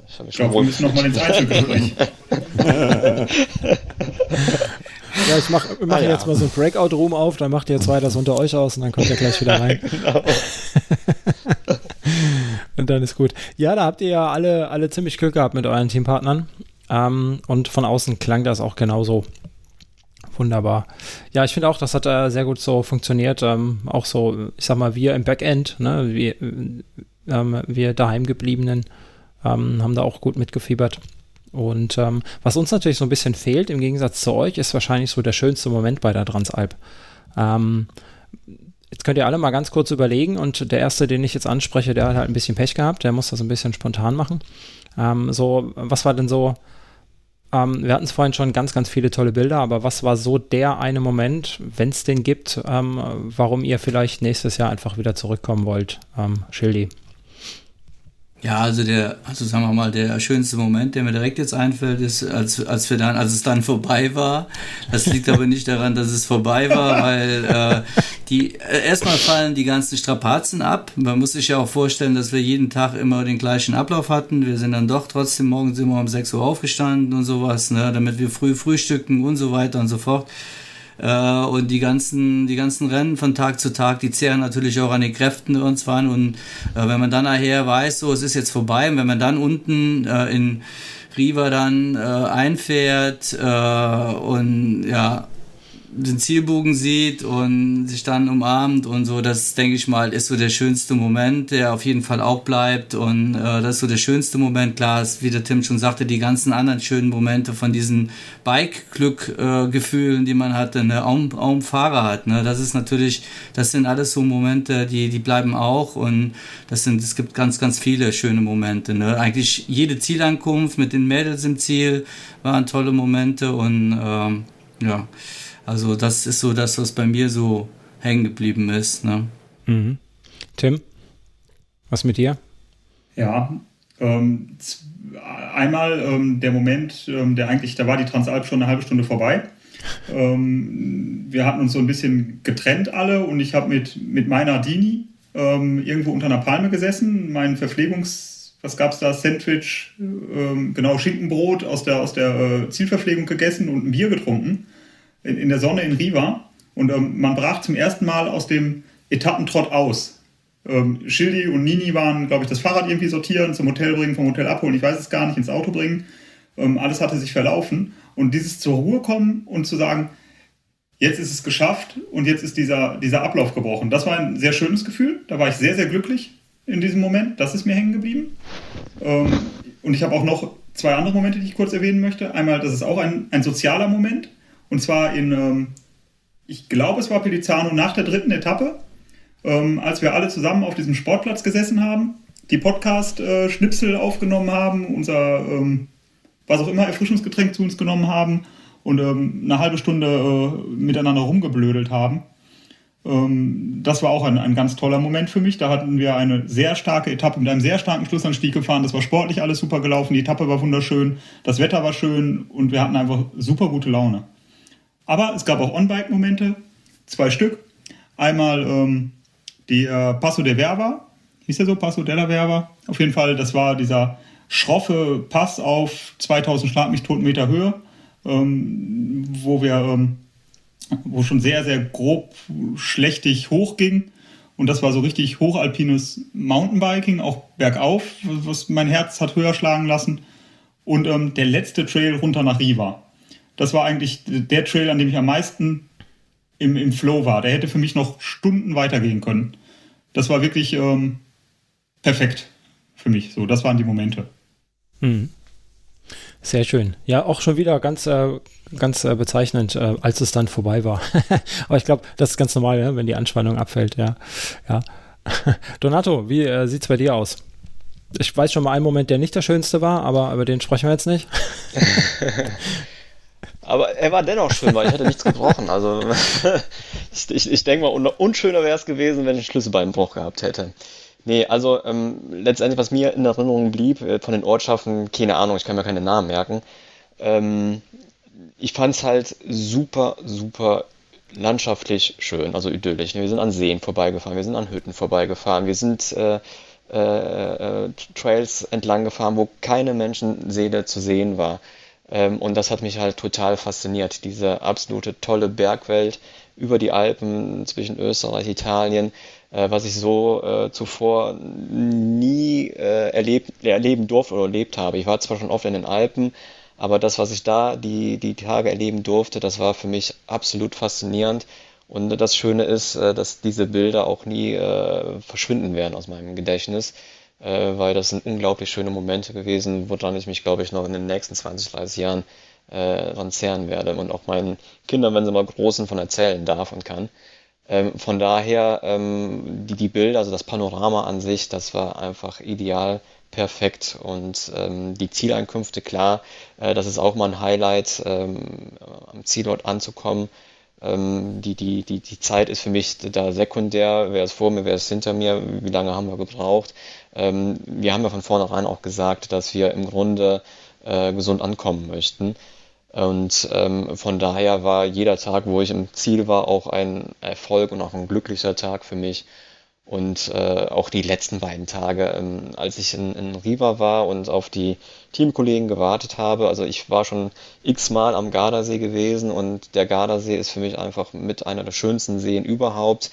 Ich, ich glaube, wir müssen nochmal ins Einzelgespräch. <laughs> <laughs> Ja, ich mache mach ah, ja. jetzt mal so ein Breakout-Room auf, dann macht ihr zwei das unter euch aus und dann kommt ihr gleich wieder <laughs> rein. genau. <laughs> und dann ist gut. Ja, da habt ihr ja alle, alle ziemlich Glück gehabt mit euren Teampartnern. Ähm, und von außen klang das auch genauso. Wunderbar. Ja, ich finde auch, das hat äh, sehr gut so funktioniert. Ähm, auch so, ich sag mal, wir im Backend, ne, wir, ähm, wir daheim gebliebenen, ähm, haben da auch gut mitgefiebert. Und ähm, was uns natürlich so ein bisschen fehlt, im Gegensatz zu euch, ist wahrscheinlich so der schönste Moment bei der Transalp. Ähm, jetzt könnt ihr alle mal ganz kurz überlegen und der erste, den ich jetzt anspreche, der hat halt ein bisschen Pech gehabt, der muss das ein bisschen spontan machen. Ähm, so, was war denn so, ähm, wir hatten es vorhin schon ganz, ganz viele tolle Bilder, aber was war so der eine Moment, wenn es den gibt, ähm, warum ihr vielleicht nächstes Jahr einfach wieder zurückkommen wollt, ähm, Schildi? Ja, also der, also sagen wir mal, der schönste Moment, der mir direkt jetzt einfällt, ist, als, als wir dann, als es dann vorbei war. Das liegt aber nicht daran, dass es vorbei war, <laughs> weil äh, die äh, erstmal fallen die ganzen Strapazen ab. Man muss sich ja auch vorstellen, dass wir jeden Tag immer den gleichen Ablauf hatten. Wir sind dann doch trotzdem morgens immer um 6 Uhr aufgestanden und sowas, ne, damit wir früh frühstücken und so weiter und so fort. Äh, und die ganzen, die ganzen Rennen von Tag zu Tag, die zehren natürlich auch an den Kräften irgendwann. Und äh, wenn man dann nachher weiß, so es ist jetzt vorbei, und wenn man dann unten äh, in Riva dann äh, einfährt äh, und ja den Zielbogen sieht und sich dann umarmt und so, das denke ich mal, ist so der schönste Moment, der auf jeden Fall auch bleibt. Und äh, das ist so der schönste Moment. Klar, ist, wie der Tim schon sagte, die ganzen anderen schönen Momente von diesen Bike-Glück-Gefühlen, die man hatte, ne, auch, auch Fahrer hat, ne, das ist natürlich, das sind alles so Momente, die, die bleiben auch. Und das sind, es gibt ganz, ganz viele schöne Momente, ne, eigentlich jede Zielankunft mit den Mädels im Ziel waren tolle Momente. Und ähm, ja, also das ist so das, was bei mir so hängen geblieben ist. Ne? Mhm. Tim, was mit dir? Ja, ähm, einmal ähm, der Moment, ähm, der eigentlich, da war die Transalp schon eine halbe Stunde vorbei. Ähm, wir hatten uns so ein bisschen getrennt alle und ich habe mit, mit meiner Dini ähm, irgendwo unter einer Palme gesessen, mein Verpflegungs, was gab es da, Sandwich, ähm, genau, Schinkenbrot aus der, aus der äh, Zielverpflegung gegessen und ein Bier getrunken in, in der Sonne in Riva und ähm, man brach zum ersten Mal aus dem Etappentrott aus. Ähm, Schildi und Nini waren, glaube ich, das Fahrrad irgendwie sortieren, zum Hotel bringen, vom Hotel abholen, ich weiß es gar nicht, ins Auto bringen. Ähm, alles hatte sich verlaufen. Und dieses zur Ruhe kommen und zu sagen, jetzt ist es geschafft und jetzt ist dieser, dieser Ablauf gebrochen. Das war ein sehr schönes Gefühl. Da war ich sehr, sehr glücklich in diesem Moment. Das ist mir hängen geblieben. Ähm, und ich habe auch noch zwei andere Momente, die ich kurz erwähnen möchte. Einmal, das ist auch ein, ein sozialer Moment. Und zwar in, ähm, ich glaube, es war Pelizano nach der dritten Etappe, ähm, als wir alle zusammen auf diesem Sportplatz gesessen haben, die Podcast-Schnipsel äh, aufgenommen haben, unser ähm, was auch immer Erfrischungsgetränk zu uns genommen haben und ähm, eine halbe Stunde äh, miteinander rumgeblödelt haben. Ähm, das war auch ein, ein ganz toller Moment für mich. Da hatten wir eine sehr starke Etappe mit einem sehr starken Schlussanstieg gefahren. Das war sportlich alles super gelaufen. Die Etappe war wunderschön. Das Wetter war schön und wir hatten einfach super gute Laune. Aber es gab auch On-Bike-Momente, zwei Stück. Einmal ähm, die äh, Passo de Verva, hieß der so, Passo della Verva. Auf jeden Fall, das war dieser schroffe Pass auf 2000 Schlag mich Meter Höhe, ähm, wo wir ähm, wo schon sehr, sehr grob schlechtig hochging. Und das war so richtig hochalpines Mountainbiking, auch bergauf, was mein Herz hat höher schlagen lassen. Und ähm, der letzte Trail runter nach Riva. Das war eigentlich der Trail, an dem ich am meisten im, im Flow war. Der hätte für mich noch Stunden weitergehen können. Das war wirklich ähm, perfekt für mich. So, das waren die Momente. Hm. Sehr schön. Ja, auch schon wieder ganz, äh, ganz äh, bezeichnend, äh, als es dann vorbei war. <laughs> Aber ich glaube, das ist ganz normal, ja, wenn die Anspannung abfällt, ja. ja. <laughs> Donato, wie äh, sieht es bei dir aus? Ich weiß schon mal einen Moment, der nicht der schönste war, aber über den sprechen wir jetzt nicht. <laughs> aber er war dennoch schön, weil ich hatte nichts gebrochen. Also <laughs> ich, ich, denke mal, unschöner wäre es gewesen, wenn ich einen Schlüsselbeinbruch gehabt hätte. Nee, also ähm, letztendlich, was mir in Erinnerung blieb äh, von den Ortschaften, keine Ahnung, ich kann mir keine Namen merken. Ähm, ich fand es halt super, super landschaftlich schön, also idyllisch. Wir sind an Seen vorbeigefahren, wir sind an Hütten vorbeigefahren, wir sind äh, äh, äh Trails entlang gefahren, wo keine Menschenseele zu sehen war. Ähm, und das hat mich halt total fasziniert, diese absolute tolle Bergwelt über die Alpen zwischen Österreich, Italien äh, was ich so äh, zuvor nie äh, erleb erleben durfte oder erlebt habe. Ich war zwar schon oft in den Alpen, aber das, was ich da die, die Tage erleben durfte, das war für mich absolut faszinierend. Und das Schöne ist, dass diese Bilder auch nie verschwinden werden aus meinem Gedächtnis, äh, weil das sind unglaublich schöne Momente gewesen, woran ich mich, glaube ich, noch in den nächsten 20, 30 Jahren äh, dran zehren werde und auch meinen Kindern, wenn sie mal großen von erzählen darf und kann. Ähm, von daher, ähm, die, die Bilder, also das Panorama an sich, das war einfach ideal, perfekt. Und ähm, die Zieleinkünfte, klar, äh, das ist auch mal ein Highlight, ähm, am Zielort anzukommen. Ähm, die, die, die, die Zeit ist für mich da sekundär. Wer ist vor mir, wer ist hinter mir, wie lange haben wir gebraucht. Ähm, wir haben ja von vornherein auch gesagt, dass wir im Grunde äh, gesund ankommen möchten. Und ähm, von daher war jeder Tag, wo ich im Ziel war, auch ein Erfolg und auch ein glücklicher Tag für mich. Und äh, auch die letzten beiden Tage, ähm, als ich in, in Riva war und auf die Teamkollegen gewartet habe. Also ich war schon x-mal am Gardasee gewesen und der Gardasee ist für mich einfach mit einer der schönsten Seen überhaupt.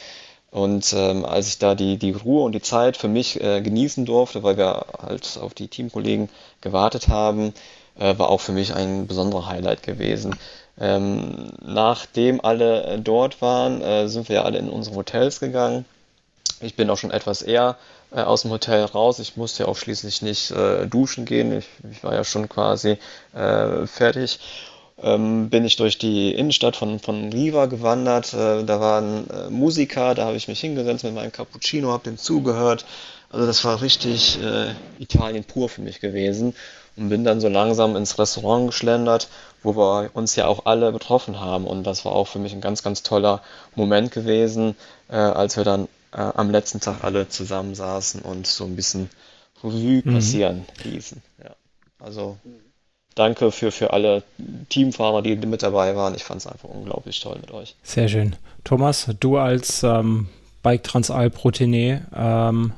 Und ähm, als ich da die, die Ruhe und die Zeit für mich äh, genießen durfte, weil wir halt auf die Teamkollegen gewartet haben, äh, war auch für mich ein besonderer Highlight gewesen. Ähm, nachdem alle äh, dort waren, äh, sind wir ja alle in unsere Hotels gegangen. Ich bin auch schon etwas eher äh, aus dem Hotel raus. Ich musste ja auch schließlich nicht äh, duschen gehen. Ich, ich, war ja schon quasi äh, fertig. Ähm, bin ich durch die Innenstadt von, von Riva gewandert. Äh, da waren äh, Musiker, da habe ich mich hingesetzt mit meinem Cappuccino, habe dem zugehört. Also das war richtig äh, Italien pur für mich gewesen und bin dann so langsam ins Restaurant geschlendert, wo wir uns ja auch alle getroffen haben. Und das war auch für mich ein ganz, ganz toller Moment gewesen, äh, als wir dann äh, am letzten Tag alle zusammensaßen und so ein bisschen Revue mhm. passieren mhm. ließen. Ja. Also danke für, für alle Teamfahrer, die mit dabei waren. Ich fand es einfach unglaublich toll mit euch. Sehr schön. Thomas, du als ähm, Bike Transalp Routinier, ähm,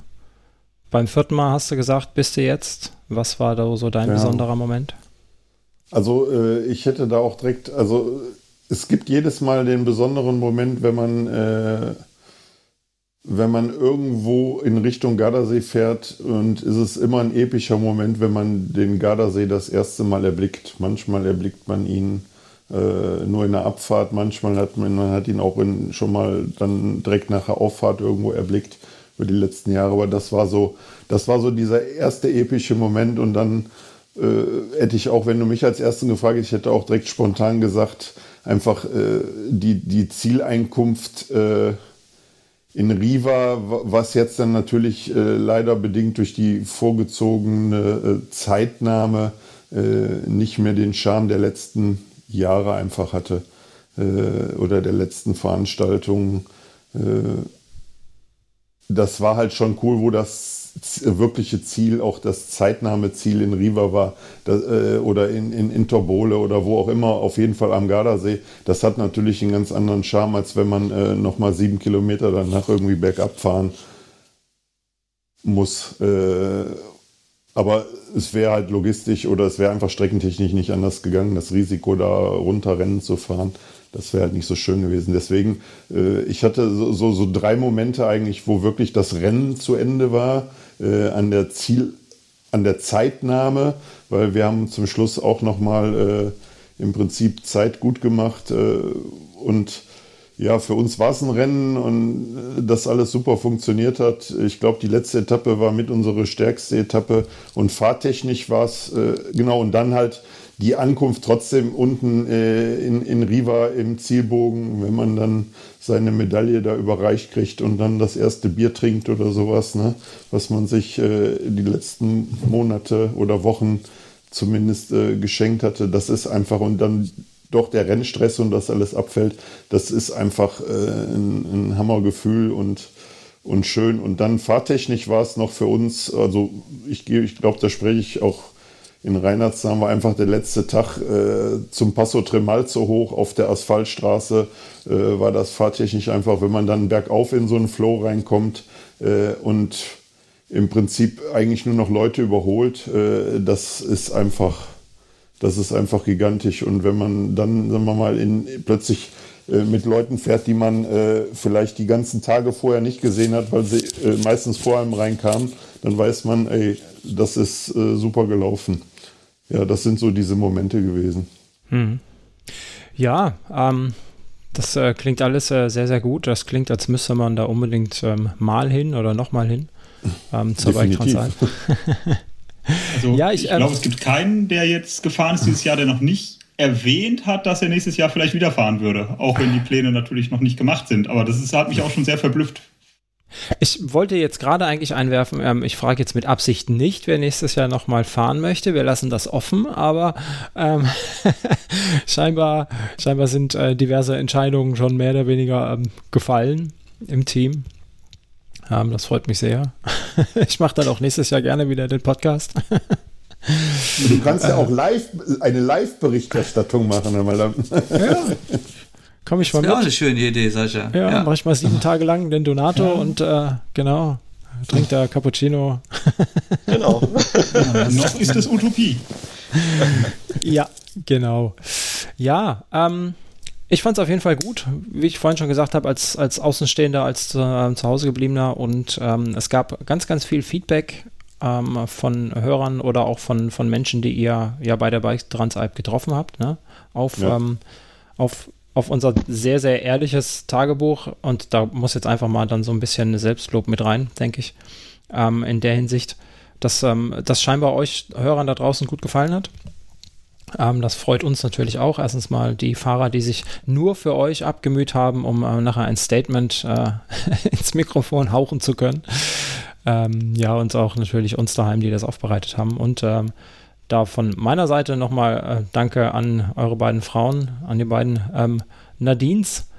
beim vierten Mal hast du gesagt, bist du jetzt. Was war da so dein ja. besonderer Moment? Also äh, ich hätte da auch direkt, also es gibt jedes Mal den besonderen Moment, wenn man, äh, wenn man irgendwo in Richtung Gardasee fährt und ist es immer ein epischer Moment, wenn man den Gardasee das erste Mal erblickt. Manchmal erblickt man ihn äh, nur in der Abfahrt, manchmal hat man, man hat ihn auch in, schon mal dann direkt nach der Auffahrt irgendwo erblickt. über die letzten Jahre. Aber das war so, das war so dieser erste epische Moment und dann äh, hätte ich auch, wenn du mich als Ersten gefragt hättest, ich hätte auch direkt spontan gesagt, einfach äh, die, die Zieleinkunft äh, in Riva, was jetzt dann natürlich äh, leider bedingt durch die vorgezogene äh, Zeitnahme äh, nicht mehr den Charme der letzten Jahre einfach hatte oder der letzten Veranstaltungen. das war halt schon cool, wo das wirkliche Ziel auch das Zeitnahmeziel in Riva war das, äh, oder in, in, in oder wo auch immer, auf jeden Fall am Gardasee. Das hat natürlich einen ganz anderen Charme, als wenn man äh, nochmal sieben Kilometer danach irgendwie bergab fahren muss. Äh, aber es wäre halt logistisch oder es wäre einfach streckentechnisch nicht anders gegangen, das Risiko da runterrennen zu fahren. Das wäre halt nicht so schön gewesen. Deswegen, äh, ich hatte so, so, so, drei Momente eigentlich, wo wirklich das Rennen zu Ende war, äh, an der Ziel, an der Zeitnahme, weil wir haben zum Schluss auch nochmal äh, im Prinzip Zeit gut gemacht äh, und ja, für uns war es ein Rennen und äh, das alles super funktioniert hat. Ich glaube, die letzte Etappe war mit unsere stärkste Etappe und fahrtechnisch war es, äh, genau, und dann halt die Ankunft trotzdem unten äh, in, in Riva im Zielbogen, wenn man dann seine Medaille da überreicht kriegt und dann das erste Bier trinkt oder sowas, ne? was man sich äh, die letzten Monate oder Wochen zumindest äh, geschenkt hatte. Das ist einfach und dann doch der Rennstress und das alles abfällt, das ist einfach äh, ein, ein Hammergefühl und und schön. Und dann fahrtechnisch war es noch für uns, also ich, ich glaube, da spreche ich auch in Reinhardsnamen war einfach der letzte Tag äh, zum Passo Tremalzo hoch auf der Asphaltstraße. Äh, war das fahrtechnisch einfach, wenn man dann bergauf in so einen Flow reinkommt äh, und im Prinzip eigentlich nur noch Leute überholt, äh, das ist einfach, das ist einfach gigantisch. Und wenn man dann, sagen wir mal, in, plötzlich äh, mit Leuten fährt, die man äh, vielleicht die ganzen Tage vorher nicht gesehen hat, weil sie meistens vor einem reinkamen, dann weiß man, ey, das ist super gelaufen ja, das sind so diese Momente gewesen. Hm. Ja, ähm, das äh, klingt alles äh, sehr, sehr gut. Das klingt, als müsste man da unbedingt ähm, mal hin oder nochmal hin ähm, zur Bike-Transalp. <laughs> also, ja, ich, ich glaube, ähm, es gibt keinen, der jetzt gefahren ist dieses Jahr, der noch nicht erwähnt hat, dass er nächstes Jahr vielleicht wieder fahren würde. Auch wenn die Pläne natürlich noch nicht gemacht sind. Aber das ist, hat mich auch schon sehr verblüfft. Ich wollte jetzt gerade eigentlich einwerfen, ähm, ich frage jetzt mit Absicht nicht, wer nächstes Jahr nochmal fahren möchte. Wir lassen das offen, aber ähm, <laughs> scheinbar, scheinbar sind äh, diverse Entscheidungen schon mehr oder weniger ähm, gefallen im Team. Ähm, das freut mich sehr. <laughs> ich mache dann auch nächstes Jahr gerne wieder den Podcast. Du kannst ja auch live eine Live-Berichterstattung machen. ja, <laughs> Komme ich mal das mit. auch eine schöne Idee, Sascha. Ja, ja. mache ich mal sieben Tage lang den Donato ja. und äh, genau, trinkt da Cappuccino. <laughs> genau. ja, noch ist es Utopie. ja, genau. Ja, ähm, ich fand es auf jeden Fall gut, wie ich vorhin schon gesagt habe, als, als Außenstehender, als äh, zu Hause gebliebener und ähm, es gab ganz, ganz viel Feedback ähm, von Hörern oder auch von, von Menschen, die ihr ja bei der Bike Transalp getroffen habt, ne? auf, ja. ähm, auf auf unser sehr, sehr ehrliches Tagebuch und da muss jetzt einfach mal dann so ein bisschen Selbstlob mit rein, denke ich, ähm, in der Hinsicht, dass ähm, das scheinbar euch Hörern da draußen gut gefallen hat. Ähm, das freut uns natürlich auch. Erstens mal die Fahrer, die sich nur für euch abgemüht haben, um äh, nachher ein Statement äh, <laughs> ins Mikrofon hauchen zu können. Ähm, ja, und auch natürlich uns daheim, die das aufbereitet haben. Und ähm, da von meiner Seite nochmal äh, Danke an eure beiden Frauen, an die beiden ähm, Nadines,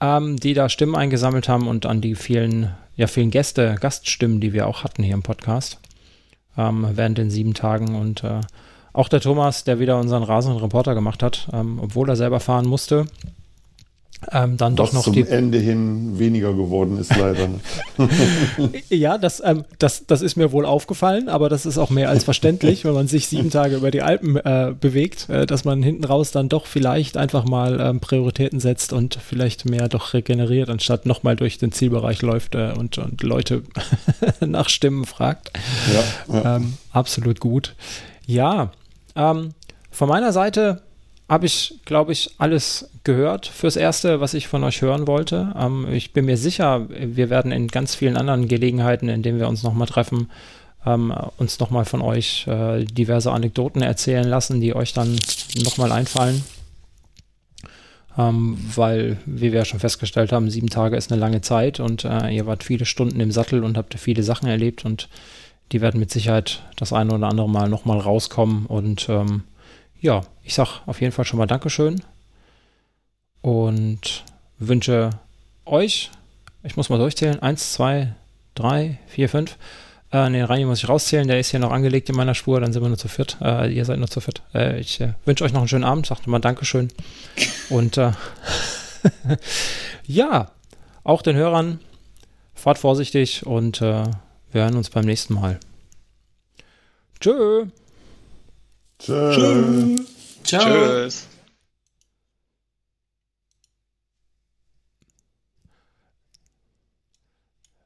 ähm, die da Stimmen eingesammelt haben und an die vielen, ja, vielen Gäste, Gaststimmen, die wir auch hatten hier im Podcast ähm, während den sieben Tagen. Und äh, auch der Thomas, der wieder unseren rasenden Reporter gemacht hat, ähm, obwohl er selber fahren musste ähm, dann doch noch zum die Ende hin weniger geworden ist leider. <laughs> ja, das, ähm, das, das ist mir wohl aufgefallen, aber das ist auch mehr als verständlich, wenn man sich sieben Tage über die Alpen äh, bewegt, äh, dass man hinten raus dann doch vielleicht einfach mal ähm, Prioritäten setzt und vielleicht mehr doch regeneriert, anstatt nochmal durch den Zielbereich läuft äh, und, und Leute <laughs> nach Stimmen fragt. Ja, ja. Ähm, absolut gut. Ja, ähm, von meiner Seite habe ich, glaube ich, alles gehört fürs Erste, was ich von euch hören wollte. Ähm, ich bin mir sicher, wir werden in ganz vielen anderen Gelegenheiten, in denen wir uns nochmal treffen, ähm, uns nochmal von euch äh, diverse Anekdoten erzählen lassen, die euch dann nochmal einfallen. Ähm, weil, wie wir ja schon festgestellt haben, sieben Tage ist eine lange Zeit und äh, ihr wart viele Stunden im Sattel und habt viele Sachen erlebt und die werden mit Sicherheit das eine oder andere Mal nochmal rauskommen und ähm, ja, ich sag auf jeden Fall schon mal Dankeschön und wünsche euch, ich muss mal durchzählen, eins, zwei, drei, vier, fünf. Äh, ne, Reini muss ich rauszählen, der ist hier noch angelegt in meiner Spur, dann sind wir nur zu viert. Äh, ihr seid nur zu viert. Äh, ich äh, wünsche euch noch einen schönen Abend, sagt nochmal Dankeschön. Und äh, <laughs> ja, auch den Hörern, fahrt vorsichtig und äh, wir hören uns beim nächsten Mal. Tschö. Tschö. Ciao. Tschüss.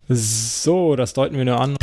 So, das deuten wir nur an.